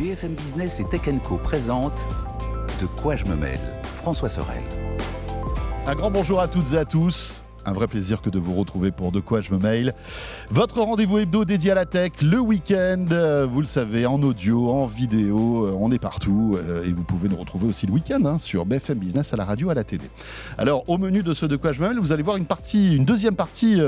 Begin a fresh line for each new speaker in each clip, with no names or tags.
BFM Business et Tech Co présente De quoi je me mêle François Sorel.
Un grand bonjour à toutes et à tous. Un vrai plaisir que de vous retrouver pour De quoi je me mail. Votre rendez-vous hebdo dédié à la tech le week-end. euh, Vous le savez, en audio, en vidéo, euh, on est partout. euh, Et vous pouvez nous retrouver aussi le week-end hein, sur BFM Business, à la radio, à la télé. Alors, au menu de ce De quoi je me mail, vous allez voir une partie, une deuxième partie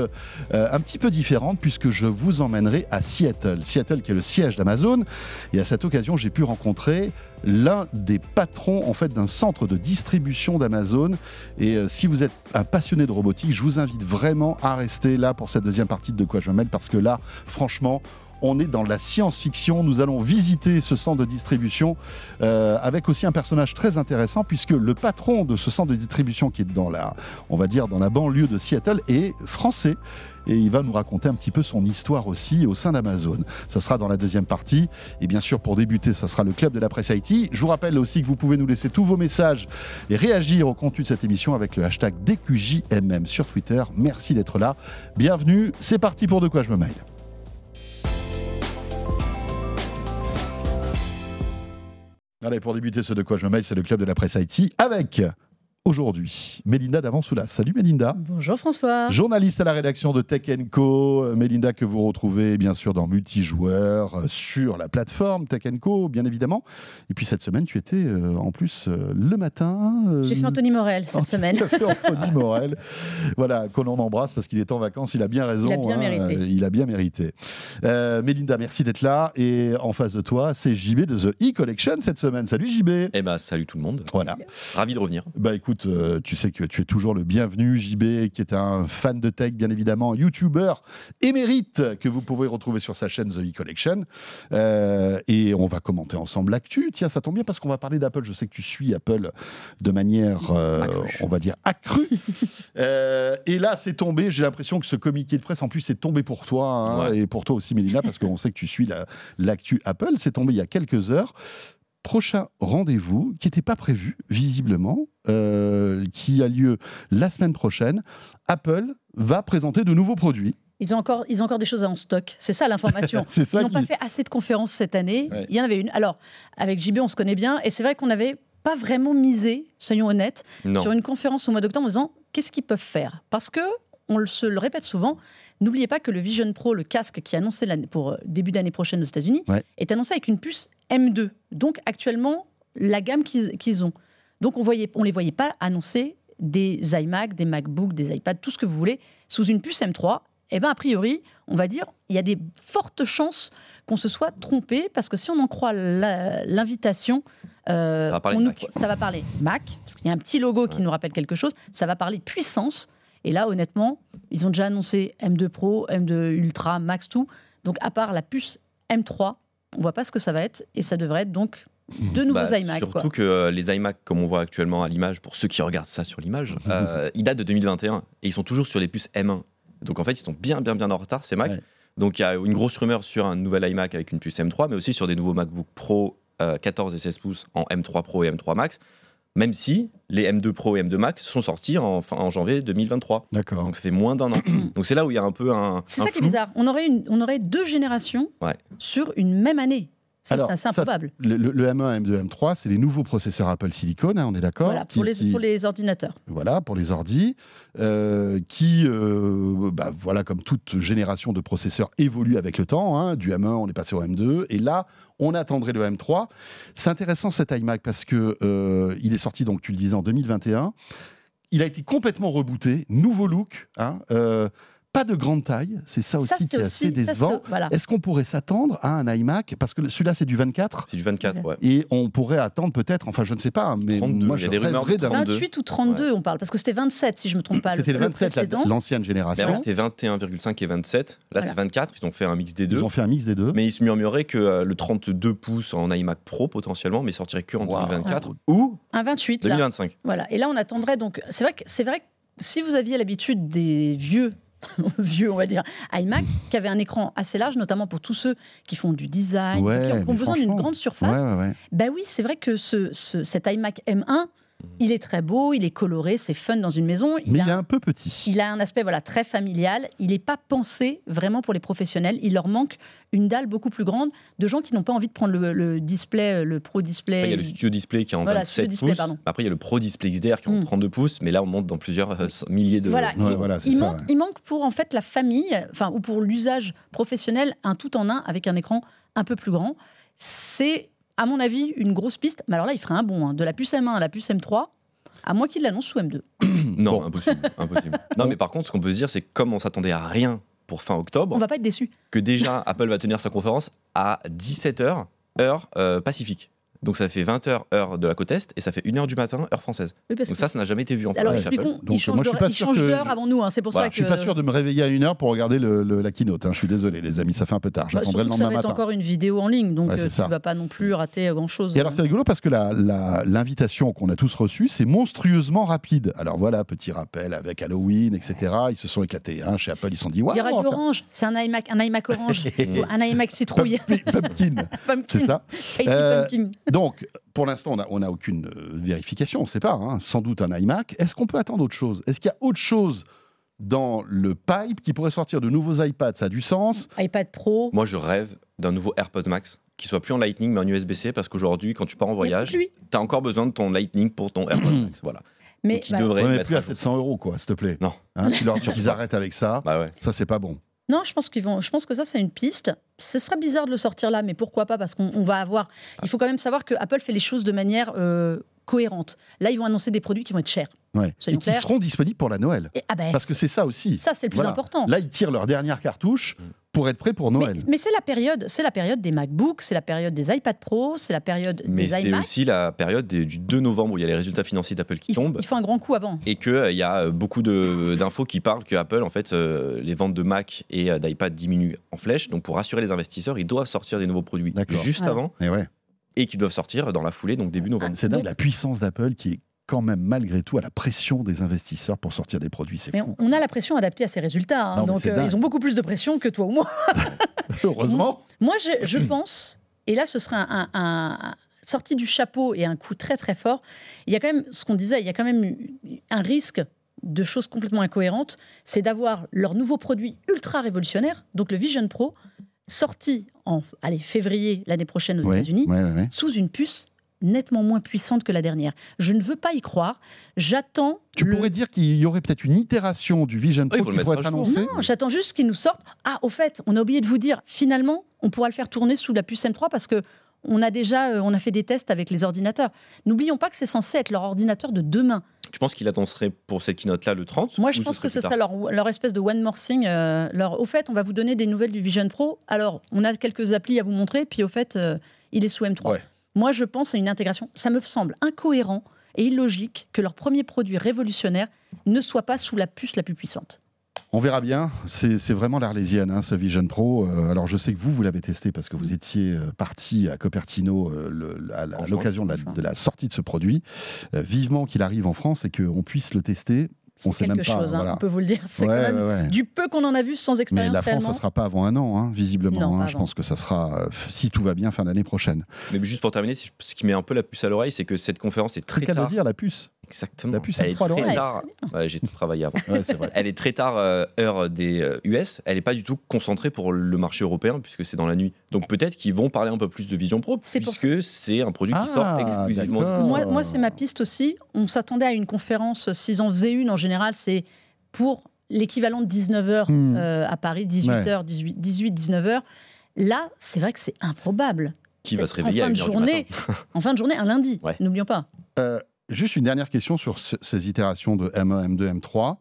un petit peu différente puisque je vous emmènerai à Seattle. Seattle qui est le siège d'Amazon. Et à cette occasion, j'ai pu rencontrer l'un des patrons en fait d'un centre de distribution d'Amazon. Et euh, si vous êtes un passionné de robotique, je vous invite vraiment à rester là pour cette deuxième partie de quoi je me mêle parce que là, franchement, on est dans la science-fiction. Nous allons visiter ce centre de distribution euh, avec aussi un personnage très intéressant puisque le patron de ce centre de distribution qui est dans la, on va dire, dans la banlieue de Seattle est français. Et il va nous raconter un petit peu son histoire aussi au sein d'Amazon. Ça sera dans la deuxième partie. Et bien sûr, pour débuter, ça sera le club de la presse IT. Je vous rappelle aussi que vous pouvez nous laisser tous vos messages et réagir au contenu de cette émission avec le hashtag DQJMM sur Twitter. Merci d'être là. Bienvenue. C'est parti pour De quoi je me mail. Allez, pour débuter ce De quoi je me mail, c'est le club de la presse IT avec aujourd'hui Mélinda Davansoulas. Salut Mélinda.
Bonjour François.
Journaliste à la rédaction de Tech Co, Euh, Mélinda que vous retrouvez bien sûr dans Multijoueur, euh, sur la plateforme Tech Co, bien évidemment. Et puis cette semaine, tu étais euh, en plus euh, le matin. euh,
J'ai fait Anthony Morel cette semaine.
fait Anthony Morel. Voilà, qu'on en embrasse parce qu'il est en vacances, il a bien raison.
Il a bien mérité.
il a bien mérité. Euh, Mélinda, merci d'être là. Et en face de toi, c'est JB de The E-Collection cette semaine. Salut JB.
Eh ben, salut tout le monde.
Voilà.
Ravi de revenir.
Bah écoute, euh, tu sais que tu es toujours le bienvenu, JB, qui est un fan de tech, bien évidemment, YouTuber émérite, que vous pouvez retrouver sur sa chaîne The E-Collection. Euh, et on va commenter ensemble l'actu. Tiens, ça tombe bien parce qu'on va parler d'Apple. Je sais que tu suis Apple de manière, euh, on va dire, accrue. Et là, c'est tombé. J'ai l'impression que ce communiqué de presse, en plus, c'est tombé pour toi hein,
Ouais.
et pour toi aussi, Mélina, parce qu'on sait que tu suis la- l'actu Apple. C'est tombé il y a quelques heures prochain rendez-vous qui n'était pas prévu, visiblement, euh, qui a lieu la semaine prochaine. Apple va présenter de nouveaux produits.
Ils ont encore, ils ont encore des choses en stock. C'est ça l'information.
C'est
Ils
ça
n'ont
qui...
pas fait assez de conférences cette année.
Ouais.
Il y en avait une. Alors, avec JB, on se connaît bien. Et c'est vrai qu'on n'avait pas vraiment misé, soyons honnêtes,
Non.
sur une conférence au mois d'octobre en disant qu'est-ce qu'ils peuvent faire? Parce que, on le- se le répète souvent, n'oubliez pas que le Vision Pro, le casque qui est annoncé pour euh, début d'année prochaine aux États-Unis,
Ouais.
est annoncé avec une puce M2. Donc, actuellement, la gamme qu'ils ont. Donc, on on les voyait pas annoncer des iMac, des MacBook, des iPads, tout ce que vous voulez, sous une puce M3. Eh bien, a priori, on va dire, il y a des fortes chances qu'on se soit trompé, parce que si on en croit l'invitation, euh,
Ça va parler
on nous-
Mac.
ça va parler Mac, parce qu'il y a un petit logo qui nous rappelle quelque chose, ça va parler puissance. Et là, honnêtement, ils ont déjà annoncé M2 Pro, M2 Ultra, Max, tout. Donc, à part la puce M3, on voit pas ce que ça va être, et ça devrait être donc de nouveaux
Bah,
iMac.
surtout
quoi.
que euh, les iMac, comme on voit actuellement à l'image, pour ceux qui regardent ça sur l'image, euh, ils datent de 2021 et ils sont toujours sur les puces M1. Donc en fait, ils sont bien, bien, bien en retard, ces Mac.
Ouais.
Donc il y a une grosse rumeur sur un nouvel iMac avec une puce M3, mais aussi sur des nouveaux MacBook Pro euh, 14 et 16 pouces en M3 Pro et M3 Max, même si les M2 Pro et M2 Max sont sortis en, fin- en janvier 2023.
D'accord.
Donc ça fait moins d'un an. Donc c'est là où il y a un peu un.
C'est ça qui est bizarre. On aurait, une, on aurait deux générations
Ouais.
sur une même année. Ça,
Alors,
c'est
ça,
improbable.
Le, le- le M1, M2, M3, c'est les nouveaux processeurs Apple Silicon, hein, on est d'accord
Voilà, pour,
Qui-
les,
qui-
pour les ordinateurs.
Voilà, pour les ordis, euh, qui, euh, bah, voilà, comme toute génération de processeurs évolue avec le temps. hein. du M1, on est passé au M2, et là, on attendrait le M3. C'est intéressant cet iMac parce que euh, il est sorti, donc tu le disais, en 2021. Il a été complètement rebooté, nouveau look, hein, euh, pas de grande taille, c'est ça aussi
Ça,
qui est
aussi-
assez décevant.
voilà.
Est-ce qu'on pourrait s'attendre à un iMac? Parce que celui-là, c'est du 24.
C'est du 24, ouais.
Et on pourrait attendre peut-être, enfin je ne sais pas, hein, mais
32,
moi
a des rumeurs de
rêverais d'un
32.
28 ou 32, on parle, parce que c'était 27, si je ne me trompe pas.
C'était le 27, la-
précédent.
l'ancienne
Mais
génération.
c'était 21,5 et 27. Là,
Voilà.
c'est 24. Ils ont fait un mix des deux.
Ils ont fait un mix des deux.
Mais il se murmurait que euh, le 32 pouces en iMac Pro potentiellement, mais sortirait que en
Wow.
2024 ou
Un 28, là.
2025.
Voilà. Et là, on attendrait donc. C'est vrai que c'est vrai que si vous aviez l'habitude des vieux, vieux, on va dire, iMac, qui avaient un écran assez large, notamment pour tous ceux qui font du design,
Ouais,
qui ont, besoin d'une grande surface.
Ouais, ouais, ouais.
Ben oui, c'est vrai que ce, ce- cet iMac M1, Il est très beau, il est coloré, c'est fun dans une maison.
Mais
a
il est un peu petit.
il a un aspect voilà très familial. Il n'est pas pensé vraiment pour les professionnels. Il leur manque une dalle beaucoup plus grande de gens qui n'ont pas envie de prendre le, le display, euh, le pro display.
Après, il y a le Studio Display qui est en
Voilà,
27
Studio Display,
pouces.
pardon.
Après, il y a le Pro Display XDR qui est en
Mm.
32 pouces. Mais là, on monte dans plusieurs euh, milliers de.
Voilà,
Ouais,
il,
voilà, c'est
il
ça,
manque,
ouais.
il manque pour en fait la famille, enfin ou pour l'usage professionnel, un tout en un avec un écran un peu plus grand. C'est à mon avis une grosse piste. Mais alors là, il ferait un bon hein. de la puce M1 à la puce M3, à moins qu'il l'annonce sous M2.
Non,
Bon.
impossible. impossible. Non, mais par contre, ce qu'on peut se dire, c'est que comme on s'attendait à rien pour fin octobre,
On va pas être déçu.
que déjà Apple va tenir sa conférence à 17h, heure euh, pacifique. Donc ça fait 20h, heure de la côte Est, et ça fait 1h du matin, heure française.
Oui, parce
Donc
que-
ça, ça n'a jamais été vu en
alors
France. chez Apple.
expliquons,
Donc,
il change
moi, je suis
d'heure- avant nous. hein. C'est pour
Voilà,
ça que
Je suis pas sûr de me réveiller à une heure pour regarder le- le- la keynote. hein. Je suis désolé, les amis, ça fait un peu tard.
Bah,
J'attendrai le
surtout que ça
lendemain
va être encore une vidéo en ligne, donc
Ouais,
euh,
ça.
tu vas pas non plus rater grand chose.
Et alors c'est rigolo parce que l'invitation qu'on a tous reçue, c'est monstrueusement rapide. Alors voilà, petit rappel avec Halloween, etc. Ils se sont éclatés. hein. Chez Apple, ils se sont dit, ouais,
il y
faire
orange, c'est un iMac, un iMac orange, un iMac citrouille,
pumpkin, c'est ça. Donc, pour l'instant, on n'a on a aucune euh, vérification, on ne sait pas. hein. Sans doute un iMac. Est-ce qu'on peut attendre autre chose? Est-ce qu'il y a autre chose dans le pipe qui pourrait sortir de nouveaux iPads? Ça a du sens
iPad Pro.
Moi, je rêve d'un nouveau AirPod Max qui soit plus en Lightning mais en USB-C parce qu'aujourd'hui, quand tu pars en voyage, tu as encore besoin de ton Lightning pour ton AirPod Max. Voilà.
Mais
il
bah,
devrait
Ouais, mais plus à
jour.
700 euros, quoi, s'il te plaît.
Non.
Hein, tu leur dis qu'ils arrêtent avec ça.
Bah ouais.
Ça, c'est pas bon.
Non, je pense qu'ils vont. Je pense que ça, c'est une piste. Ce serait bizarre de le sortir là, mais pourquoi pas Parce qu'on on va avoir. Il faut quand même savoir que Apple fait les choses de manière euh, cohérente. Là, ils vont annoncer des produits qui vont être chers.
Ouais. Et qui seront disponibles pour la Noël.
Et, ah ben,
Parce que c'est ça aussi.
ça, c'est le plus
Voilà.
important.
Là, ils tirent leur dernière cartouche
Mm.
Pour être prêts pour
mais
Noël.
mais c'est la période, c'est la période des MacBooks, c'est la période des iPad Pro, c'est la période
Mais
des
c'est
iMac.
aussi la période des- du 2 novembre où il y a les résultats financiers d'Apple qui
Il,
tombent.
il faut un grand coup avant.
et qu'il y a euh, beaucoup de- d'infos qui parlent que Apple, en fait, euh, les ventes de Mac et euh, d'iPad diminuent en flèche. Donc, pour rassurer les investisseurs, ils doivent sortir des nouveaux produits juste
Ouais.
avant
Et ouais.
et qui doivent sortir dans la foulée, donc début novembre.
C'est dingue
Donc-
la puissance d'Apple qui est quand même malgré tout à la pression des investisseurs pour sortir des produits. C'est
Mais
fou.
on, a la pression adaptée à ces résultats. hein.
Non,
donc euh, ils ont beaucoup plus de pression que toi ou moi.
Heureusement.
Moi, je, je pense, et là, ce serait un, un- un- sorti du chapeau et un coup très très fort. Il y a quand même, ce qu'on disait, il y a quand même un risque de choses complètement incohérentes, c'est d'avoir leur nouveau produit ultra révolutionnaire, donc le Vision Pro, sorti en allez, février l'année prochaine aux États-Unis, sous une puce nettement moins puissante que la dernière. Je ne veux pas y croire. J'attends.
Tu
le-
pourrais dire qu'il y aurait peut-être une itération du Vision
Ah,
Pro qui pourrait être annoncée.
Non, j'attends juste qu'ils nous sortent. Ah, au fait, on a oublié de vous dire, finalement, on pourra le faire tourner sous la puce M3 parce que on a déjà, euh, on a fait des tests avec les ordinateurs. N'oublions pas que c'est censé être leur ordinateur de demain.
Tu penses qu'il annoncerait pour cette keynote-là le 30
Moi, je pense que ce
tard
leur, leur espèce de one more thing. euh, leur, au fait, on va vous donner des nouvelles du Vision Pro. Alors, on a quelques applis à vous montrer, puis au fait, euh, il est sous M3.
Ouais.
Moi, je pense à une intégration. Ça me semble incohérent et illogique que leur premier produit révolutionnaire ne soit pas sous la puce la plus puissante.
On verra bien. C'est vraiment l'arlésienne, hein, ce Vision Pro. Euh, alors, je sais que vous, vous l'avez testé parce que vous étiez euh, parti à Cupertino euh, le- à l'occasion de, la- de sortie de ce produit. Euh, vivement qu'il arrive en France et qu'on puisse le tester. On
C'est
sait
quelque
même pas,
chose, hein,
voilà.
on peut vous le dire. C'est
Ouais,
quand même
ouais, ouais.
du peu qu'on en a vu sans
Mais
expérience
la France,
réellement.
ça sera pas avant un an, hein, visiblement.
Non,
hein. Je pense que ça sera, euh, si tout va bien, fin d'année prochaine.
Mais juste pour terminer, ce qui met un peu la puce à l'oreille, c'est que cette conférence est
C'est
très
le cas de
tard.
dire, la puce.
Exactement. Elle est
M3 à l'oreille.
très tard. Ouais, J'ai travaillé avant.
Ouais, c'est vrai.
Elle est très tard, euh, heure des euh, US. Elle n'est pas du tout concentrée pour le marché européen, puisque c'est dans la nuit. Donc peut-être qu'ils vont parler un peu plus de Vision Pro, puisque c'est un produit qui
Ah,
sort exclusivement
d'accord.
États-Unis.
Moi, moi c'est ma piste aussi. On s'attendait à une conférence, s'ils en faisaient une en général, c'est pour l'équivalent de 19h
Hmm.
à Paris, 18h, 18, 19h. Là, c'est vrai que c'est improbable.
Qui va se réveiller
en
à
fin de
1h du
journée.
matin.
En fin de journée, un lundi,
Ouais.
n'oublions pas.
Euh, juste une dernière question sur ce- ces itérations de M1, M2, M3.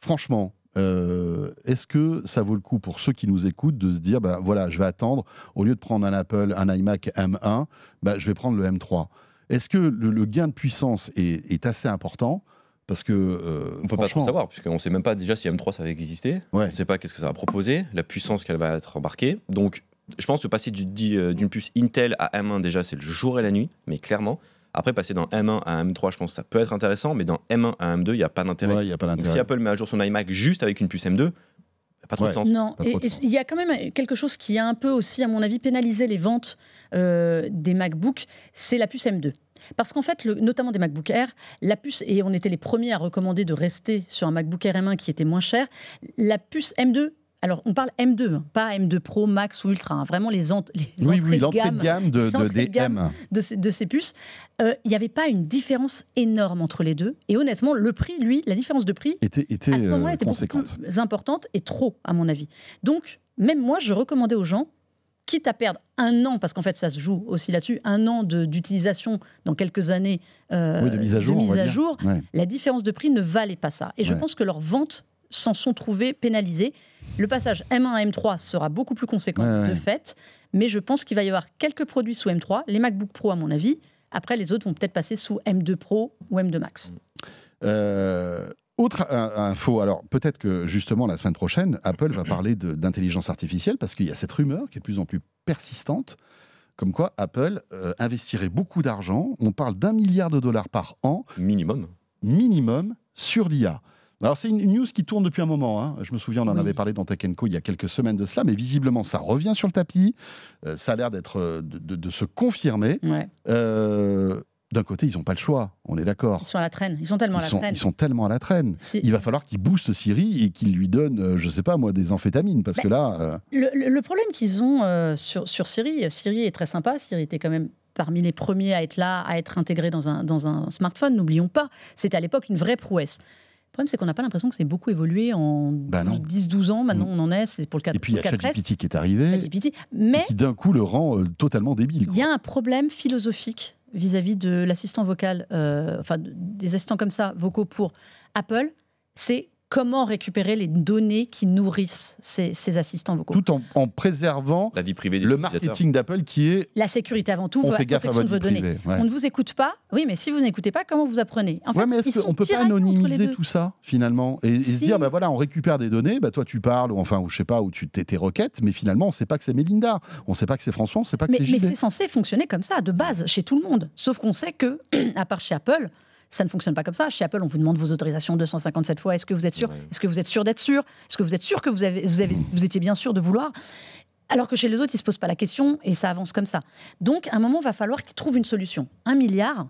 Franchement, euh, est-ce que ça vaut le coup pour ceux qui nous écoutent de se dire, bah, voilà, je vais attendre, au lieu de prendre un Apple, un iMac M1, bah, je vais prendre le M3 Est-ce que le, le gain de puissance est, est assez important? Parce que. euh,
On peut pas trop savoir, puisqu'on ne sait même pas déjà si M3 ça va exister.
Ouais.
On ne sait pas qu'est-ce que ça va proposer, la puissance qu'elle va être embarquée. Donc, je pense que passer euh, d'une puce Intel à M1, déjà, c'est le jour et la nuit, mais clairement. Après, passer dans M1 à M3, je pense que ça peut être intéressant, mais dans M1 à M2, il n'y a pas d'intérêt.
Ouais, il n'y a pas
Donc,
d'intérêt.
si Apple met à jour son iMac juste avec une puce M2, il n'y a pas trop
Ouais.
de sens.
Non, et-
de sens.
il y a quand même quelque chose qui a un peu aussi, à mon avis, pénalisé les ventes euh, des MacBooks, c'est la puce M2. Parce qu'en fait, le- notamment des MacBook Air, la puce, et on était les premiers à recommander de rester sur un MacBook Air M1 qui était moins cher, la puce M2, alors on parle M2, hein, pas M2 Pro, Max ou Ultra, hein, vraiment les, ent- les
Oui,
entrées
oui,
de gamme
de gamme de,
les
de-
entrées
des
de gamme.
M.
de ces, de ces puces, euh, il n'y avait pas une différence énorme entre les deux. Et honnêtement, le prix, lui, la différence de prix,
était, était
à ce moment-là,
euh,
était beaucoup plus importante et trop, à mon avis. Donc, même moi, je recommandais aux gens, quitte à perdre un an, parce qu'en fait, ça se joue aussi là-dessus, un an d'utilisation dans quelques années euh,
Oui, de mise à jour. on
mise
va
à
dire.
jour,
Ouais.
la différence de prix ne valait pas ça. Et je pense que leurs ventes s'en sont trouvées pénalisées. Le passage M1 à M3 sera beaucoup plus conséquent
Ouais, ouais.
de fait, mais je pense qu'il va y avoir quelques produits sous M3, les MacBook Pro à mon avis. Après, les autres vont peut-être passer sous M2 Pro ou M2 Max.
Euh, autre info, alors peut-être que justement la semaine prochaine, Apple va parler d'intelligence artificielle parce qu'il y a cette rumeur qui est de plus en plus persistante, comme quoi Apple euh, investirait beaucoup d'argent. On parle d'un milliard de dollars par an
Minimum.
minimum sur l'IA. Alors c'est une news qui tourne depuis un moment. hein. Je me souviens, on en
Oui.
avait parlé dans Tech Co il y a quelques semaines de cela, mais visiblement ça revient sur le tapis. Euh, ça a l'air d'être euh, de, de- de se confirmer.
Ouais.
Euh, D'un côté, ils n'ont pas le choix. On est d'accord.
Ils sont à la traîne. Ils sont tellement
Ils
à la
sont,
traîne.
ils sont tellement à la traîne. Il va falloir qu'ils boostent Siri et qu'ils lui donnent, je sais pas moi, des amphétamines. Parce
Ben,
que là, euh,
Le, le- le problème qu'ils ont euh, sur, sur Siri, Siri est très sympa. Siri était quand même parmi les premiers à être là, à être intégré dans un, dans un smartphone. N'oublions pas, c'était à l'époque une vraie prouesse. Le problème, c'est qu'on n'a pas l'impression que c'est beaucoup évolué en
Bah non.
10-12 ans. Maintenant, on en est, c'est pour le 4
et puis il y a
pour le 4S,
ChatGPT qui est arrivé
Mais
qui d'un coup le rend euh, totalement débile.
il y a un problème philosophique vis-à-vis de l'assistant vocal, euh, enfin de- des assistants comme ça, vocaux pour Apple. C'est comment récupérer les données qui nourrissent ces, ces assistants vocaux.
Tout en, en préservant
La vie privée des
le marketing d'Apple qui est
La sécurité avant tout,
on
la
fait gaffe à
protection
votre
de
vie
vos données.
privée. ouais.
On ne vous écoute pas. Oui, mais si vous n'écoutez pas, comment vous apprenez? En fait,
mais
ils
est-ce qu'on peut pas anonymiser tout ça finalement? Et, et se dire bah voilà on récupère des données bah toi tu parles ou enfin ou je sais pas où tu t'es tes requêtes mais finalement on sait pas que c'est Melinda on sait pas que c'est François on sait pas que c'est
mais c'est censé fonctionner comme ça, de base, chez tout le monde. Sauf qu'on sait que, à part chez Apple, ça ne fonctionne pas comme ça. Chez Apple, on vous demande vos autorisations 257 fois. Est-ce que vous êtes sûr?
Ouais.
Est-ce que vous êtes sûr d'être sûr? Est-ce que vous êtes sûr que vous, avez, vous, avez, vous étiez bien sûr de vouloir? Alors que chez les autres, ils ne se posent pas la question et ça avance comme ça. Donc, à un moment, il va falloir qu'ils trouvent une solution. Un milliard,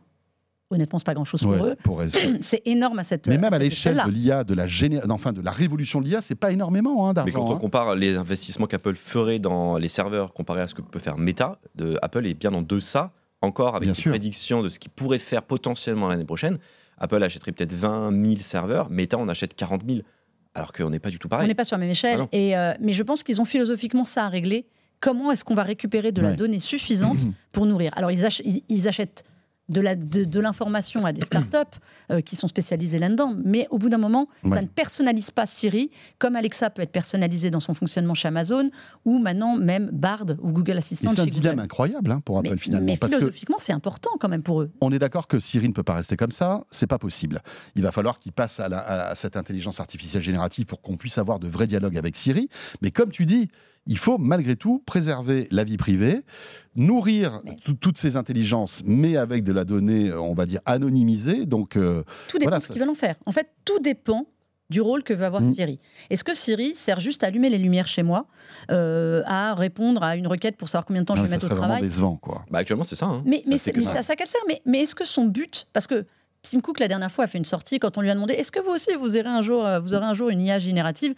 honnêtement, c'est pas grand-chose pour
Ouais,
eux.
c'est pour.
C'est énorme à cette
mais même à l'échelle de l'IA de la géné... enfin de la révolution de l'IA c'est pas énormément hein,
Mais
d'argent
quand on
hein.
compare les investissements qu'Apple ferait dans les serveurs comparé à ce que peut faire Meta, de, Apple est bien en deçà, encore avec
Bien
les
sûr.
prédictions de ce qu'il pourrait faire potentiellement l'année prochaine. Apple achèterait peut-être 20 000 serveurs, Meta en achète 40 000, alors qu'on n'est pas du tout
On
pareil.
n'est pas sur la même échelle.
Ah
et, euh, mais je pense qu'ils ont philosophiquement ça à régler. Comment est-ce qu'on va récupérer de la donnée suffisante pour nourrir? Alors, ils, ach- ils- ils achètent de la- de, de l'information à des startups euh, qui sont spécialisées là-dedans, mais au bout d'un moment,
Ouais.
ça ne personnalise pas Siri, comme Alexa peut être personnalisé dans son fonctionnement chez Amazon, ou maintenant même Bard ou Google Assistant
c'est un dilemme
Google.
incroyable hein, pour Apple
mais,
finalement
mais
parce
philosophiquement, c'est important quand même pour eux.
on est d'accord que Siri ne peut pas rester comme ça, c'est pas possible. Il va falloir qu'il passe à, la- à cette intelligence artificielle générative pour qu'on puisse avoir de vrais dialogues avec Siri. Mais comme tu dis, il faut malgré tout préserver la vie privée, nourrir toutes ces intelligences, mais avec de la donnée, euh, on va dire, anonymisée. Donc, euh,
Tout dépend
Voilà,
de ce qu'ils veulent en faire. En fait, tout dépend du rôle que veut avoir
Mm.
Siri. Est-ce que Siri sert juste à allumer les lumières chez moi, euh, à répondre à une requête pour savoir combien de temps
non,
je vais mettre au travail
décevant, quoi.
Bah, actuellement, c'est ça. hein.
Mais, c'est à ça qu'elle sert. Mais, mais est-ce que son but, parce que Tim Cook la dernière fois a fait une sortie quand on lui a demandé est-ce que vous aussi vous aurez un jour, vous aurez un jour une IA générative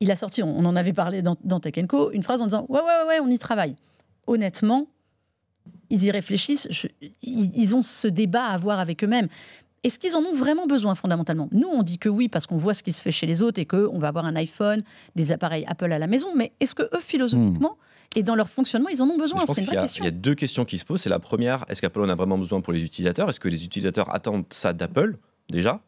Il a sorti, on, on en avait parlé dans, dans Tech Co, une phrase en disant ouais ouais ouais, on y travaille. Honnêtement, ils y réfléchissent. je- ils, ils ont ce débat à avoir avec eux-mêmes. Est-ce qu'ils en ont vraiment besoin fondamentalement? Nous, on dit que oui parce qu'on voit ce qui se fait chez les autres et qu'on va avoir un iPhone, des appareils Apple à la maison. Mais est-ce que eux, philosophiquement et dans leur fonctionnement, ils en ont besoin? C'est une vraie
a-
question.
il y a deux questions qui se posent. C'est la première, est-ce qu'Apple en a vraiment besoin pour les utilisateurs? Est-ce que les utilisateurs attendent ça d'Apple déjà?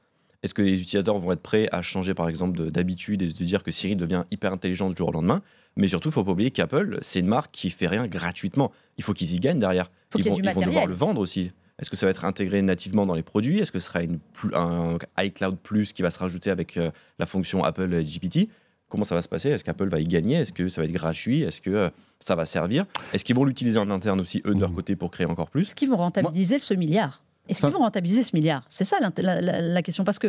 Est-ce que les utilisateurs vont être prêts à changer par exemple de- d'habitude et se dire que Siri devient hyper intelligent du jour au lendemain? Mais surtout, il faut pas oublier qu'Apple, c'est une marque qui fait rien gratuitement. Il faut qu'ils y gagnent derrière.
Faut
ils
ait
vont,
du
ils vont devoir le vendre aussi. Est-ce que ça va être intégré nativement dans les produits? Est-ce que ce sera une, un iCloud Plus qui va se rajouter avec euh, la fonction Apple GPT Comment ça va se passer? Est-ce qu'Apple va y gagner? Est-ce que ça va être gratuit? Est-ce que euh, ça va servir? Est-ce qu'ils vont l'utiliser en interne aussi, eux, de leur
Mhm.
côté, pour créer encore plus?
Est-ce qu'ils vont rentabiliser ce milliard Est-ce qu'ils vont rentabiliser ce milliard? C'est ça la, la- la question. Parce que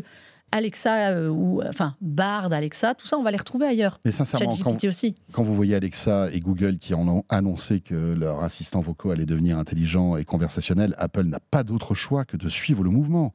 Alexa, euh, ou enfin Bard, Alexa, tout ça, on va les retrouver ailleurs.
Mais sincèrement, quand,
ChatGPT aussi.
quand vous voyez Alexa et Google qui en ont annoncé que leurs assistants vocaux allaient devenir intelligents et conversationnels, Apple n'a pas d'autre choix que de suivre le mouvement.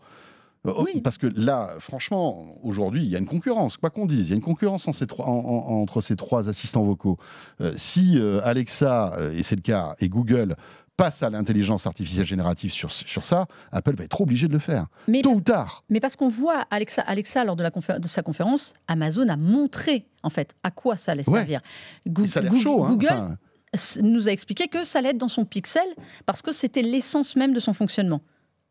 Euh,
Oui.
Parce que là, franchement, aujourd'hui, il y a une concurrence, quoi qu'on dise, il y a une concurrence en ces trois- en- en- entre ces trois assistants vocaux. Euh, si euh, Alexa, et c'est le cas, et Google passent à l'intelligence artificielle générative sur, sur ça, Apple va être obligé de le faire,
Mais,
tôt ou tard.
mais parce qu'on voit Alexa, Alexa lors de, la confé- de sa conférence, Amazon a montré en fait à quoi ça allait servir.
Ça a chaud. hein.
Google
Enfin,
nous a expliqué que ça allait être dans son Pixel parce que c'était l'essence même de son fonctionnement.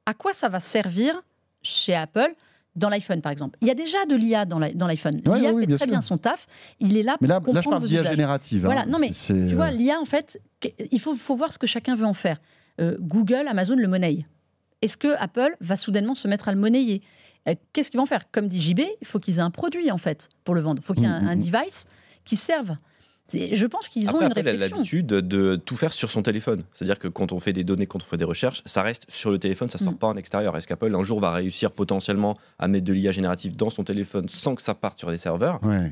À quoi ça va servir chez Apple dans l'iPhone, par exemple Il y a déjà de l'IA dans l'i- dans l'iPhone.
Ouais,
L'IA
ouais,
fait très
sûr.
bien son taf. Il est là pour
mais là, là, je
comprendre
parle d'IA générative. hein.
Voilà, non, mais Tu vois, l'IA, en fait, il faut, faut voir ce que chacun veut en faire. Euh, Google, Amazon le monnaie. Est-ce que Apple va soudainement se mettre à le monnayer? Euh, Qu'est-ce qu'ils vont faire? Comme dit JB, il faut qu'ils aient un produit, en fait, pour le vendre. Il faut qu'il y ait un,
Mm, mm,
un
mm.
device qui serve. Je pense qu'ils ont
Après,
une
Apple a
réflexion.
l'habitude de tout faire sur son téléphone. C'est-à-dire que quand on fait des données, quand on fait des recherches, ça reste sur le téléphone, ça sort
Mm.
pas en extérieur. Est-ce qu'Apple un jour va réussir potentiellement à mettre de l'IA générative dans son téléphone sans que ça parte sur des serveurs?
Ouais.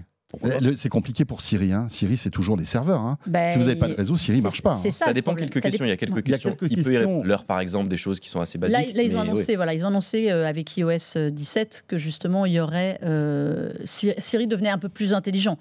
C'est compliqué pour Siri. Hein. Siri, c'est toujours les serveurs. hein.
Ben,
Si vous n'avez pas de réseau, Siri
c'est-
marche pas. hein.
ça,
dépend
problème.
quelques
Ça
questions. Il y a quelques questions.
quelques
Il peut y l'heure, par exemple, des choses qui sont assez basiques.
Là, là, ils ont annoncé, voilà, ils ont annoncé euh, avec iOS euh, 17 que justement il y aurait euh, Siri, Siri devenait un peu plus intelligent.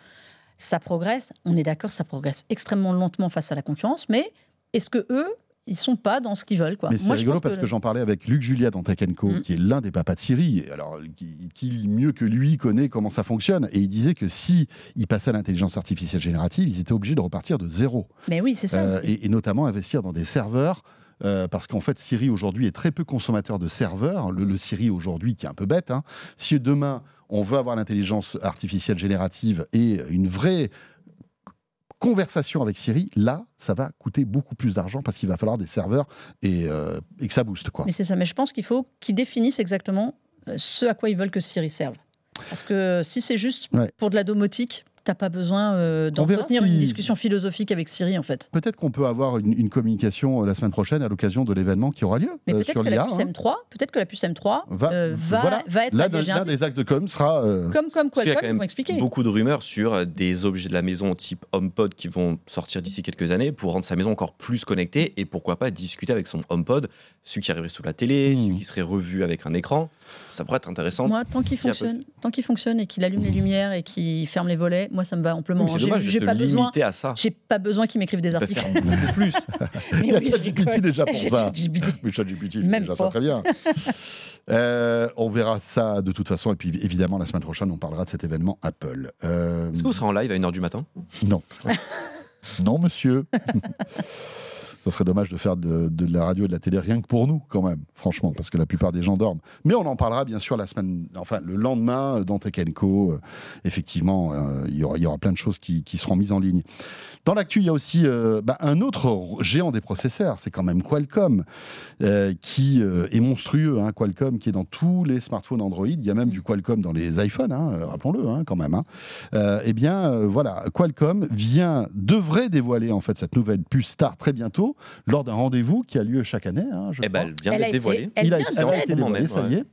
Ça progresse, on est d'accord, ça progresse extrêmement lentement face à la concurrence, mais est-ce que eux, ils sont pas dans ce qu'ils veulent quoi?
Mais c'est rigolo parce que, j'en parlais avec Luc Julia dans
Mm.
qui est l'un des papas de Siri. Alors, qui, qui, mieux que lui connaît comment ça fonctionne. Et il disait que si il passait à l'intelligence artificielle générative, ils étaient obligés de repartir de zéro.
Mais oui, c'est ça.
Euh, et notamment investir dans des serveurs. Euh, parce qu'en fait, Siri aujourd'hui est très peu consommateur de serveurs. Le, le Siri aujourd'hui, qui est un peu bête, hein. si demain on veut avoir l'intelligence artificielle générative et une vraie conversation avec Siri, là, ça va coûter beaucoup plus d'argent parce qu'il va falloir des serveurs et, euh, et que ça booste. Quoi.
Mais c'est ça. Mais je pense qu'il faut qu'ils définissent exactement euh, ce à quoi ils veulent que Siri serve. Parce que si c'est juste
Ouais.
pour de la domotique, t'as pas besoin euh, d'entretenir
si-
une discussion philosophique avec Siri en fait.
Peut-être qu'on peut avoir une, une communication euh, la semaine prochaine à l'occasion de l'événement qui aura lieu
Mais
euh,
peut-être
sur
que la
l'IA.
puce
hein.
M3, peut-être que la puce M3
Va-
euh, va,
voilà.
va être allégerée.
l'un des actes de com sera. euh,
Comme, comme
a
Qualcomm,
quand
ils vont
même
expliquer.
beaucoup de rumeurs sur des objets de la maison type HomePod qui vont sortir d'ici quelques années pour rendre sa maison encore plus connectée et pourquoi pas discuter avec son HomePod, celui qui arriverait sous la télé,
Hmm.
celui qui serait revu avec un écran. Ça pourrait être intéressant.
Moi, tant qu'il fonctionne, tant qu'il fonctionne et qu'il allume les lumières et qu'il ferme les volets, moi ça me va amplement.
C'est
J'ai
dommage de
j'ai
se
pas besoin,
à ça.
j'ai pas besoin qu'ils m'écrivent des articles.
faire plus.
Mais
Il y a
oui,
ChatGPT déjà pour ça. Mais ChatGPT déjà ça très bien. Euh, on verra ça de toute façon. Et puis évidemment, la semaine prochaine, on parlera de cet événement Apple. Euh,
Est-ce que vous serez en live à 1h du matin?
Non. non, monsieur. Ça serait dommage de faire de, la radio et de la télé rien que pour nous, quand même, franchement, parce que la plupart des gens dorment. Mais on en parlera bien sûr la semaine, enfin le lendemain euh, dans Tech Co. Euh, effectivement, euh, il y, aura, plein de choses qui, seront mises en ligne. Dans l'actu, il y a aussi bah, un autre géant des processeurs, c'est quand même Qualcomm, qui est monstrueux. Hein, Qualcomm qui est dans tous les smartphones Android. Il y a même du Qualcomm dans les iPhones, hein, rappelons-le hein, quand même. eh bien, voilà, Qualcomm vient, devrait dévoiler en fait cette nouvelle puce Star très bientôt lors d'un rendez-vous qui a lieu chaque année. hein, je
Eh ben, elle vient
été-
dévoilée.
elle
Il a,
vient
été
Moment
dévoilé,
même,
ça
ouais.
y est.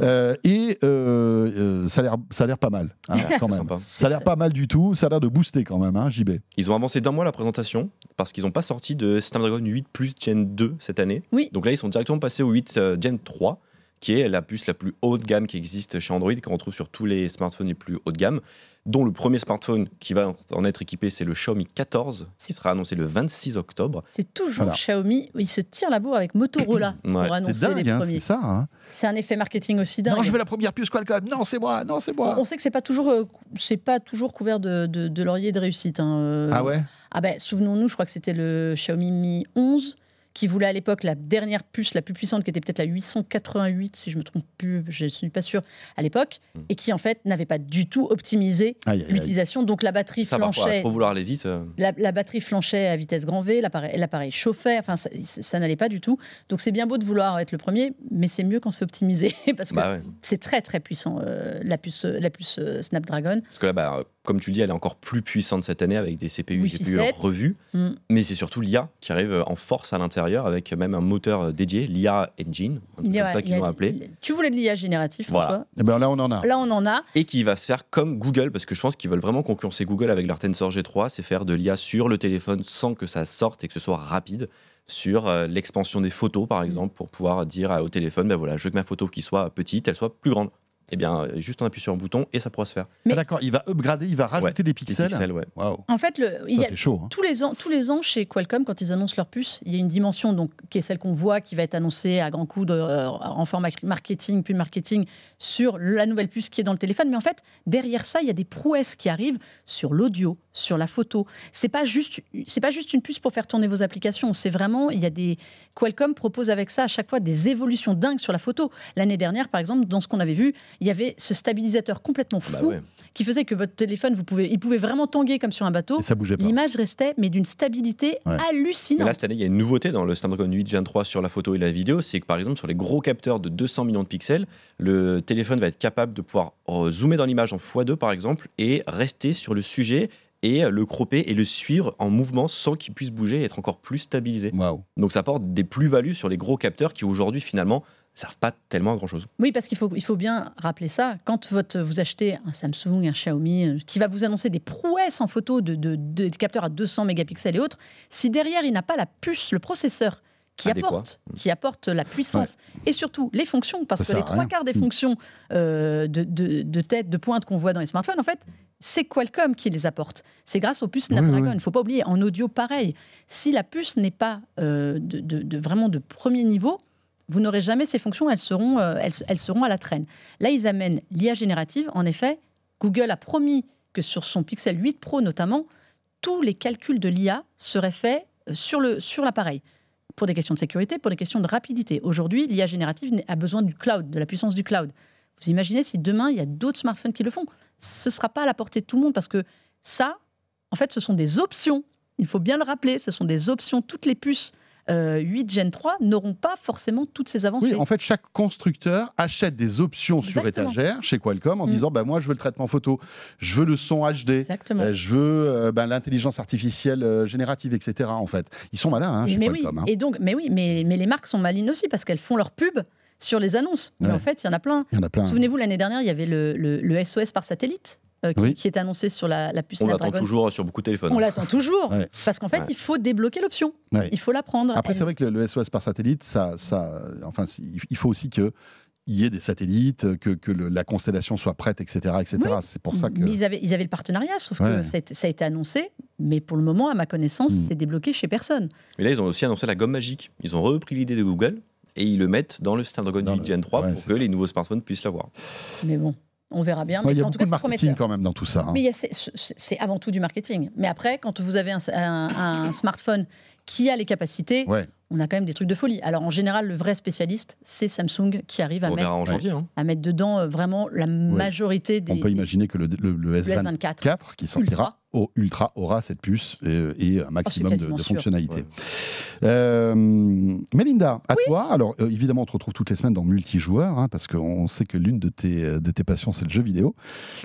Euh, et euh, euh, ça a l'air- ça a l'air pas mal, hein, quand même. Ça a l'air pas mal du tout. Ça a l'air de booster quand même, hein, JB.
Ils ont avancé d'un mois la présentation parce qu'ils n'ont pas sorti de Snapdragon 8 Plus Gen 2 cette année.
Oui.
Donc là, ils sont directement passés au 8 euh, Gen 3, qui est la puce la plus haut de gamme qui existe chez Android, qu'on retrouve sur tous les smartphones les plus haut de gamme. Dont le premier smartphone qui va en être équipé, c'est le Xiaomi 14, qui sera annoncé le 26 octobre.
C'est toujours
Voilà.
Xiaomi, ils se tirent la bourre avec Motorola
Ouais.
pour
C'est
annoncer les
dingue, hein,
premiers.
c'est ça. hein.
C'est un effet marketing aussi dingue.
Non, je veux la première puce Qualcomm. Non, c'est moi. Non, c'est moi.
On sait que c'est pas toujours, euh, c'est pas toujours couvert de, de, de laurier de réussite. hein, euh.
Ah ouais?
Ah ben, souvenons-nous, je crois que c'était le Xiaomi Mi 11 qui voulait à l'époque la dernière puce la plus puissante, qui était peut-être la 888, si je me trompe plus, je ne suis pas sûr à l'époque,
Mm.
et qui en fait n'avait pas du tout optimisé l'utilisation. Donc la batterie
Ça
flanchait.
trop vouloir aller vite. euh,
La, la batterie flanchait à vitesse grand V, l'appareil l'appareil chauffait, enfin ça, ça n'allait pas du tout. Donc c'est bien beau de vouloir être le premier, mais c'est mieux quand c'est optimisé parce que
bah ouais.
c'est très très puissant euh, la puce la puce euh, Snapdragon.
Parce que là, bah, comme tu le dis, elle est encore plus puissante cette année avec des CPU,
Wi-Fi
GPU
7.
revus.
Mm.
Mais c'est surtout l'IA qui arrive en force à l'intérieur avec même un moteur dédié, l'IA Engine, un truc comme ça qu'ils ont appelé,
Tu voulais de l'IA génératif,
Voilà.
François?
Eh ben là, on en a.
Là, on en a.
et qui va se faire comme Google, parce que je pense qu'ils veulent vraiment concurrencer Google avec leur Tensor G3, c'est faire de l'IA sur le téléphone sans que ça sorte et que ce soit rapide sur euh, l'expansion des photos, par exemple, pour pouvoir dire au téléphone, ben voilà, je veux que ma photo qui soit petite, elle soit plus grande. Eh bien, juste on appuie sur un bouton et ça pourra se faire.
Mais-
Ah, D'accord, il va upgrader, il va rajouter des
Des
pixels.
pixels, ouais.
Waouh,
En fait, le, il y a-
c'est chaud. hein.
tous les ans, tous les ans chez Qualcomm, quand ils annoncent leur puce, il y a une dimension donc qui est celle qu'on voit, qui va être annoncée à grands coups de, euh, en format marketing, puis marketing sur la nouvelle puce qui est dans le téléphone. Mais en fait, derrière ça, il y a des prouesses qui arrivent sur l'audio, sur la photo. C'est pas juste, c'est pas juste une puce pour faire tourner vos applications. C'est vraiment, il y a des Qualcomm propose avec ça à chaque fois des évolutions dingues sur la photo. L'année dernière, par exemple, dans ce qu'on avait vu, il y avait ce stabilisateur complètement
Bah
fou
ouais.
qui faisait que votre téléphone, vous pouvez, il pouvait vraiment tanguer comme sur un bateau.
Et ça bougeait pas.
L'image restait, mais d'une stabilité
Ouais.
Mais
hallucinante.
là, cette année, il y a une nouveauté dans le Snapdragon 8 Gen 3 sur la photo et la vidéo, c'est que par exemple, sur les gros capteurs de 200 millions de pixels, le téléphone va être capable de pouvoir euh, zoomer dans l'image en x2 par exemple et rester sur le sujet et le cropper et le suivre en mouvement sans qu'il puisse bouger et être encore plus stabilisé. Donc ça apporte des plus-values sur les gros capteurs qui aujourd'hui finalement servent pas tellement à grand chose.
Oui, parce qu'il faut, il faut bien rappeler ça. Quand votre, vous achetez un Samsung, un Xiaomi, euh, qui va vous annoncer des prouesses en photo de, de- de- des capteurs à 200 mégapixels et autres, si derrière il n'a pas la puce, le processeur qui
Adéquat.
apporte, qui apporte la puissance et surtout les fonctions, parce
Ça
que les trois
rien.
quarts des
Mm.
fonctions euh, de, de- de tête, de pointe qu'on voit dans les smartphones, en fait, c'est Qualcomm qui les apporte. C'est grâce aux puces Snapdragon.
oui.
Il ne faut pas oublier, en audio, pareil. Si la puce n'est pas euh, de, de- de- vraiment de premier niveau, vous n'aurez jamais ces fonctions, elles seront, euh, elles, seront à la traîne. Là, ils amènent l'IA générative. En effet, Google a promis que sur son Pixel 8 Pro notamment, tous les calculs de l'IA seraient faits euh, sur le sur l'appareil. Pour des questions de sécurité, pour des questions de rapidité. Aujourd'hui, l'IA générative a besoin du cloud, de la puissance du cloud. Vous imaginez si demain, il y a d'autres smartphones qui le font Ce ne sera pas à la portée de tout le monde parce que ça, en fait, ce sont des options. Il faut bien le rappeler, ce sont des options. Toutes les puces euh, 8 Gen 3 n'auront pas forcément toutes ces avancées.
Oui, en fait, chaque constructeur achète des options sur étagère chez Qualcomm en
Mm.
disant bah, Moi, je veux le traitement photo, je veux le son HD, euh, je veux euh, ben, l'intelligence artificielle euh, générative, etc. En fait, ils sont malins hein, chez
mais oui,
Qualcomm. hein.
et donc, mais oui, mais, mais les marques sont malines aussi parce qu'elles font leur pub sur les annonces. Mais en fait, il y en a plein.
Il y en a plein.
Souvenez-vous, l'année dernière, il y avait le, le- le SOS par satellite euh, qui,
Oui.
qui est annoncé sur la, la puce
On l'attend toujours sur beaucoup de téléphones.
On l'attend toujours
Ouais.
parce qu'en fait,
Ouais.
il faut débloquer l'option.
Ouais.
Il faut la prendre.
Après,
Elle-
c'est vrai que le, le SOS par satellite, ça, ça, enfin, il faut aussi que il y ait des satellites, que, que le- la constellation soit prête, etc. etc.
Oui.
C'est pour ça que.
Mais ils avaient, ils avaient le partenariat, sauf
Ouais.
que ça a, été, ça a été annoncé. Mais pour le moment, à ma connaissance,
Mm.
c'est débloqué chez personne.
Mais là, ils ont aussi annoncé la gomme magique. Ils ont repris l'idée de Google et ils le mettent dans le Snapdragon
Dans
8
le-
Gen 3
ouais,
pour que
ça.
les nouveaux smartphones puissent l'avoir.
Mais bon, on verra bien.
Ouais,
mais
il y
c'est-
a
en tout
beaucoup
cas,
de marketing
prometteur.
quand même dans tout ça. hein.
Mais c'est- avant tout du marketing. Mais après, quand vous avez un, un- un smartphone qui a les capacités,
Ouais.
on a quand même des trucs de folie. Alors en général, le vrai spécialiste, c'est Samsung qui arrive à mettre,
janvier. hein.
à mettre dedans euh, vraiment la majorité des,
On peut imaginer que le, le- le
des- le
S24
S24.
qui sortira au Ultra aura cette puce et, et un maximum de,
quasiment
de fonctionnalités.
Ouais.
Euh, Mélinda, à toi. Alors, euh, évidemment, on te retrouve toutes les semaines dans multijoueur, hein, parce qu'on sait que l'une de tes, de tes passions, c'est le jeu vidéo.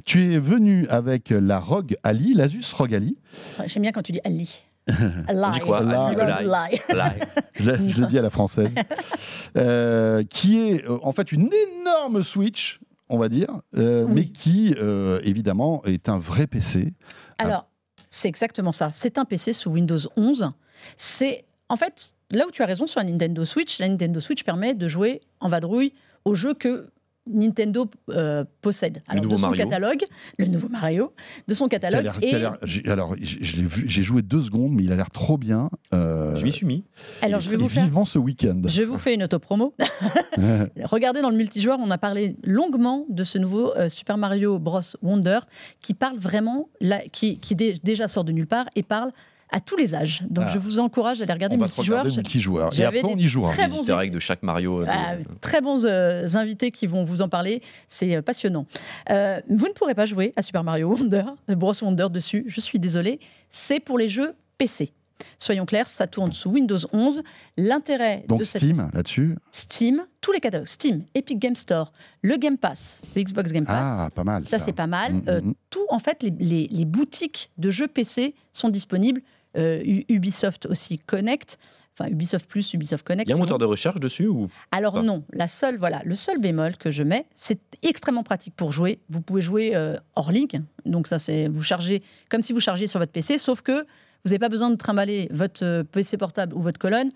Tu es venu avec la ROG Ali, l'Asus ROG Ali.
J'aime bien quand tu dis Ali.
Dit quoi? Live.
Lie.
Live.
je, le dis à la française, Euh, qui est euh, en fait une énorme Switch, on va dire, euh,
Oui.
mais qui euh, évidemment est un vrai PC.
Alors, c'est exactement ça. C'est un PC sous Windows 11. C'est en fait là où tu as raison sur la Nintendo Switch. La Nintendo Switch permet de jouer en vadrouille aux jeux que Nintendo euh, possède. Alors
nouveau
de son
Mario.
catalogue, le nouveau Mario, de son
Qui a
catalogue
l'air- qui a
et
alors, j'ai joué deux secondes, mais il a l'air trop bien. Euh,
Je m'y suis mis.
alors je vais vous faire
vivement ce week-end.
je vous fais une autopromo. Regardez dans le multijoueur, on a parlé longuement de ce nouveau euh, Super Mario Bros Wonder qui parle vraiment, là, qui, qui dé- déjà sort de nulle part et parle à tous les âges. Donc
Ah.
je vous encourage à aller regarder multijoueur.
multijoueur. Et
j'avais
après, on
des
y jouera.
très
Les
bons
easter eggs de chaque Mario. euh, de-
Ah, très bons euh, invités qui vont vous en parler. C'est euh, passionnant. Euh, vous ne pourrez pas jouer à Super Mario Wonder, Bros Wonder dessus. Je suis désolée. C'est pour les jeux PC. Soyons clairs, ça tourne sous Windows 11. L'intérêt
Donc
de cette
Steam, là-dessus.
Steam, tous les catalogues, Steam, Epic Game Store, le Game Pass, le Xbox Game Pass,
Ah, pas mal.
ça
Ça,
c'est pas mal.
Mm,
Euh,
mm, mm.
tout, en fait, les, les- les boutiques de jeux PC sont disponibles. Euh, Ubisoft aussi Connect, enfin Ubisoft Plus, Ubisoft Connect.
Il y a un moteur de recherche dessus ou
Alors non, la seule, voilà, le seul bémol que je mets, c'est extrêmement pratique pour jouer. Vous pouvez jouer euh, hors ligne, donc ça c'est vous chargez comme si vous chargiez sur votre PC, sauf que vous n'avez pas besoin de trimballer votre euh, PC portable ou votre colonne.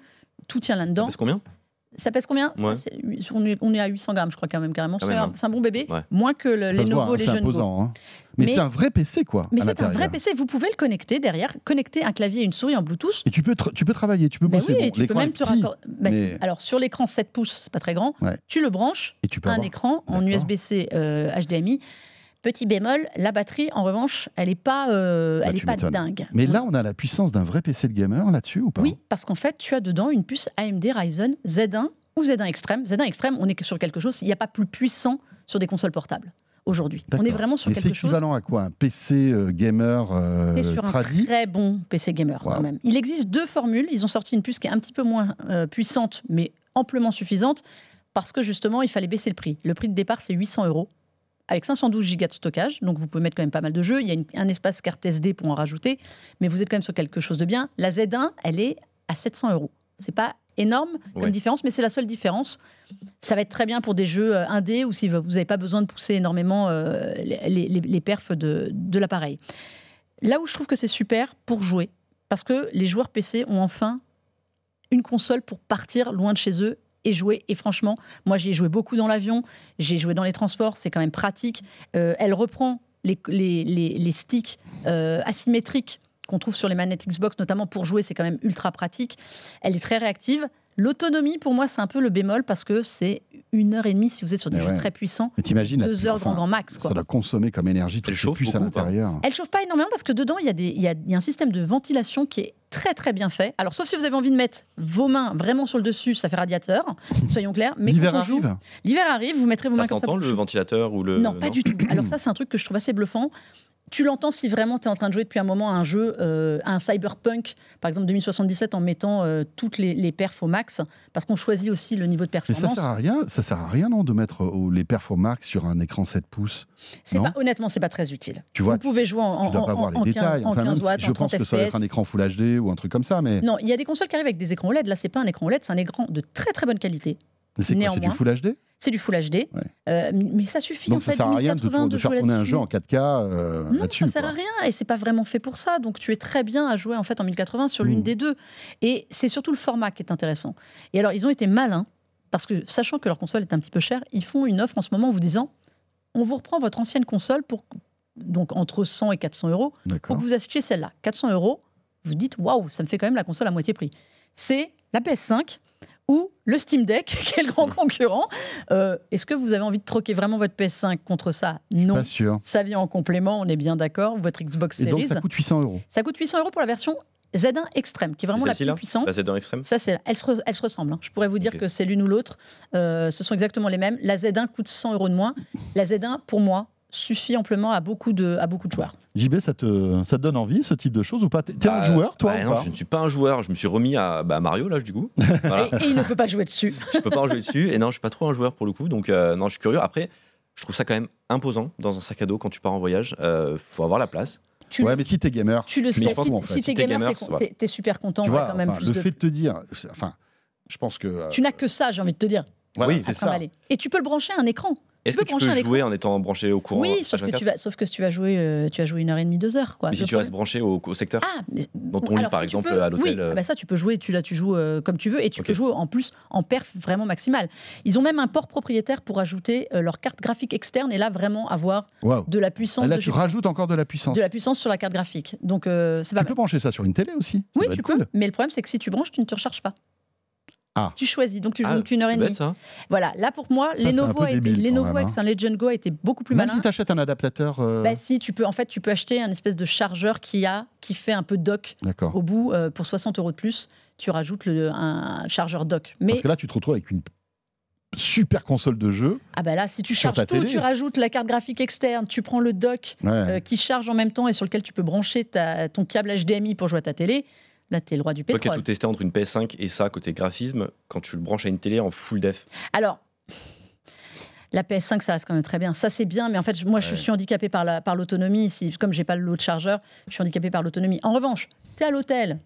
Tout tient
Ça
là-dedans.
pèse combien?
Ça pèse combien? Ça, on, est, on est à 800 grammes, je crois quand même carrément. C'est un, bon bébé,
Ouais.
moins que le, les Lenovo
hein,
Go.
imposant. hein. Mais,
Mais-
c'est un vrai PC, quoi.
Mais c'est un vrai. PC. Vous pouvez le connecter derrière, connecter un clavier et une souris en Bluetooth.
Et tu peux, tra- tu peux travailler, tu peux
Ben
bosser.
oui,
Bon,
et tu peux même
est
te
petit,
raccorder. Ben,
mais-
Alors sur l'écran 7 pouces, c'est pas très grand.
Ouais.
Tu le branches,
et tu peux
un
avoir.
écran en. USB-C euh, HDMI. Petit bémol, la batterie, en revanche, elle n'est pas, euh,
Bah,
elle est pas dingue.
Mais là, on a la puissance d'un vrai PC de gamer là-dessus ou pas
oui, parce qu'en fait, tu as dedans une puce AMD Ryzen Z1 ou Z1 Extreme. Z1 Extreme, on est sur quelque chose, il n'y a pas plus puissant sur des consoles portables aujourd'hui. On est vraiment sur
Mais c'est
quelque chose.
équivalent à quoi? Un PC euh, gamer euh,
sur un très bon PC gamer
Wow.
quand même. Il existe deux formules. Ils ont sorti une puce qui est un petit peu moins euh, puissante, mais amplement suffisante, parce que justement, il fallait baisser le prix. Le prix de départ, c'est 800 euros, avec 512 gigas de stockage. Donc, vous pouvez mettre quand même pas mal de jeux. Il y a une- un espace carte SD pour en rajouter, mais vous êtes quand même sur quelque chose de bien. La Z1, elle est à 700 euros. C'est pas énorme comme
Ouais.
différence, mais c'est la seule différence. Ça va être très bien pour des jeux euh, indés ou si vous n'avez pas besoin de pousser énormément euh, les, les- les perfs de, de l'appareil. Là où je trouve que c'est super pour jouer, parce que les joueurs PC ont enfin une console pour partir loin de chez eux jouer. Et franchement, moi j'y ai joué beaucoup dans l'avion, j'ai joué dans les transports, c'est quand même pratique. Euh, elle reprend les, les- les- les sticks euh, asymétriques qu'on trouve sur les manettes Xbox, notamment pour jouer, c'est quand même ultra pratique. Elle est très réactive. L'autonomie, pour moi, c'est un peu le bémol parce que c'est une heure et demie si vous êtes sur des
Mais
jeux
ouais.
très puissants,
Mais t'imagines
deux heures
enfin,
grand grand max. Quoi.
Ça doit consommer comme énergie ces
chauffe
à l'intérieur.
Elle chauffe pas énormément parce que dedans, il y, a des- il y a, il y a un système de ventilation qui est très très bien fait. Alors, sauf si vous avez envie de mettre vos mains vraiment sur le dessus, ça fait radiateur, soyons clairs. Mais
L'hiver
quand on joue-
arrive
L'hiver arrive, vous mettrez vos
Ça
mains comme ça.
s'entend
pour
le ventilateur ou le
Non, pas du tout. Alors ça, c'est un truc que je trouve assez bluffant. Tu l'entends si vraiment tu es en train de jouer depuis un moment à un jeu, euh, à un cyberpunk, par exemple 2077, en mettant euh, toutes les, les perfs au max, parce qu'on choisit aussi le niveau de
Mais ça
performance.
sert à rien, ça sert à rien non de mettre euh, les performax sur un écran 7 pouces.
C'est pas, honnêtement, c'est pas très utile.
Tu vois,
vous pouvez jouer en,
tu dois
en-
pas
en-
voir les
en 15,
détails.
en
Enfin, même
15
si
watts,
je
en
pense
30
que ça va être un écran Full HD ou un truc comme ça, mais,
Non, il y a des consoles qui arrivent avec des écrans OLED. Là, c'est pas un écran OLED, c'est un écran de très très bonne qualité.
mais c'est quoi C'est du Full HD
C'est du Full HD,
Ouais.
Euh, mais ça suffit
Donc
en
ça
fait.
sert à rien de,
1080
de tourner un jeu en 4K euh,
Non, ça sert
quoi.
à rien et c'est pas vraiment fait pour ça. Donc tu es très bien à jouer en fait en 1080 sur l'une des deux. Et c'est surtout le format qui est intéressant. Et alors ils ont été malins parce que sachant que leur console est un petit peu chère, ils font une offre en ce moment en vous disant on vous reprend votre ancienne console pour donc entre 100 et 400 euros pour que vous achetiez celle-là. 400 euros, vous dites waouh, ça me fait quand même la console à moitié prix. C'est la PS5 ou le Steam Deck, qui est le grand concurrent. Euh, Est-ce que vous avez envie de troquer vraiment votre PS5 contre ça? Non.
Pas sûr.
Ça vient en complément, on est bien d'accord. Votre Xbox
Et donc
Series.
ça coûte 800 euros.
Ça coûte 800 euros pour la version Z1 Extreme, qui est vraiment la plus
là
puissante.
La Z1 Extreme
Ça, c'est, elle, se, re- elle se ressemble. hein. Je pourrais vous dire que c'est l'une ou l'autre. Euh, ce sont exactement les mêmes. La Z1 coûte 100 euros de moins. La Z1, pour moi, suffit amplement à beaucoup de, à beaucoup de joueurs.
JB, ça te, ça te donne envie ce type de choses ou pas? T'es un
Bah,
joueur, toi
bah
ou
non,
pas?
je ne suis pas un joueur. Je me suis remis à bah, Mario, là, du coup. Voilà.
Et, et il ne peut pas jouer dessus.
je peux pas en jouer dessus. Et non, je suis pas trop un joueur pour le coup. Donc, euh, non, je suis curieux. Après, je trouve ça quand même imposant dans un sac à dos quand tu pars en voyage. Euh, faut avoir la place.
Tu,
Ouais,
le-
mais si t'es gamer,
tu le sais. Si,
fait,
si
si
t'es gamer, t'es, super content.
tu vois,
quand même
enfin,
plus
le
de-
fait de te dire, enfin, je pense que euh,
Tu n'as que ça, j'ai envie de te dire.
voilà,
Oui,
c'est ça.
Et tu peux le brancher à un écran.
Est-ce que tu peux jouer en étant branché au courant
oui, sauf que, tu vas, sauf que si tu vas jouer, euh, tu vas jouer une heure et demie, deux heures. Quoi.
Mais si tu restes
problème-
branché au, au secteur
Ah, mais-
Dans ton lit, par
si
exemple,
peux-
à l'hôtel,
Oui,
euh.
ah bah ça, tu peux jouer, tu, là, tu joues euh, comme tu veux et tu peux jouer en plus en perf vraiment maximal. Ils ont même un port propriétaire pour ajouter euh, leur carte graphique externe et là, vraiment avoir de la puissance,
Ah, Là,
de,
tu rajoutes encore de la puissance.
de la puissance sur la carte graphique. Donc, euh, c'est pas
Tu
mal.
peux brancher ça sur une télé aussi. Ça
Oui, tu peux. Mais le problème, c'est que si tu branches, tu ne te recharges pas.
Ah.
Tu choisis, donc tu joues
Ah,
qu'une heure et demie.
ça.
Voilà, là pour moi,
Ça,
Lenovo, a été, Lenovo
même,
avec
hein.
un Legend Go a été beaucoup plus
Même
malin.
si tu achètes un adaptateur. euh,
Bah si, tu peux, en fait, tu peux acheter un espèce de chargeur qui a, qui fait un peu dock
D'accord.
au bout euh, pour 60 euros de plus. Tu rajoutes le, un chargeur dock. Mais
Parce que là, tu te retrouves avec une super console de jeu.
ah bah là, si tu charges tout,
télé.
tu rajoutes la carte graphique externe, tu prends le dock
Ouais.
euh, qui charge en même temps et sur lequel tu peux brancher ta- ton câble HDMI pour jouer à ta télé. Là, t'es le roi du
Toi qui as
pétrole.
tout testé entre une PS5 et ça, côté graphisme, quand tu le branches à une télé en full def,
Alors, la PS5, ça reste quand même très bien. Ça, c'est bien, mais en fait, moi, je suis handicapé par la- par l'autonomie. si, comme j'ai pas le lot de chargeur, je suis handicapé par l'autonomie. En revanche, tu es à l'hôtel.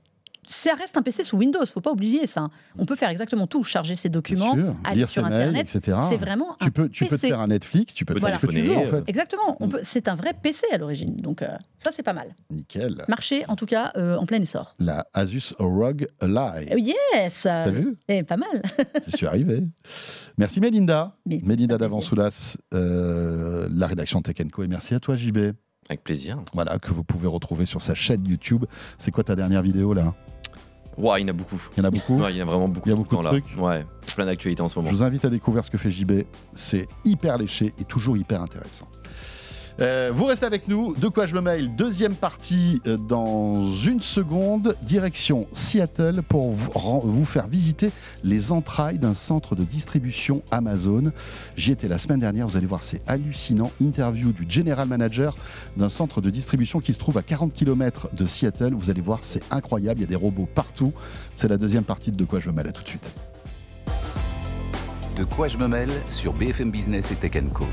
Ça reste un PC sous Windows, faut pas oublier ça. On peut faire exactement tout, charger ses documents,
sûr,
aller
lire
sur
ses mails,
Internet.
etc.
C'est vraiment un
Tu peux, tu peux te faire un Netflix, tu peux te
Voilà.
faire tu veux en
Téléphoner,
fait.
Exactement, on
Mm.
peut- c'est un vrai PC à l'origine. Donc euh, ça, c'est pas mal.
Nickel.
Marché, en tout cas, euh, en plein essor.
La Asus ROG Ally.
Oh, yes
T'as vu?
Eh, Pas mal.
Je suis arrivé. Merci Mélinda.
Mais,
Mélinda
un.
Davansoulas, euh, la rédaction Tech Co. Et merci à toi JB.
avec plaisir.
Voilà, que vous pouvez retrouver sur sa chaîne YouTube. C'est quoi ta dernière vidéo là?
Ouah, il y en a beaucoup.
Il y en a beaucoup
Ouais, il y en a vraiment beaucoup.
Il y a beaucoup
temps,
de
là.
trucs
Ouais, plein d'actualités en ce moment.
Je vous invite à découvrir ce que fait JB. C'est hyper léché et toujours hyper intéressant. Euh, vous restez avec nous. De quoi je me mail Deuxième partie euh, dans une seconde. Direction Seattle pour vous, faire visiter les entrailles d'un centre de distribution Amazon. J'y étais la semaine dernière. Vous allez voir, c'est hallucinant. Interview du general manager d'un centre de distribution qui se trouve à 40 km de Seattle. Vous allez voir, c'est incroyable. Il y a des robots partout. C'est la deuxième partie de De quoi je me mêle. À tout de suite.
De quoi je me mêle sur BFM Business et Tech Co.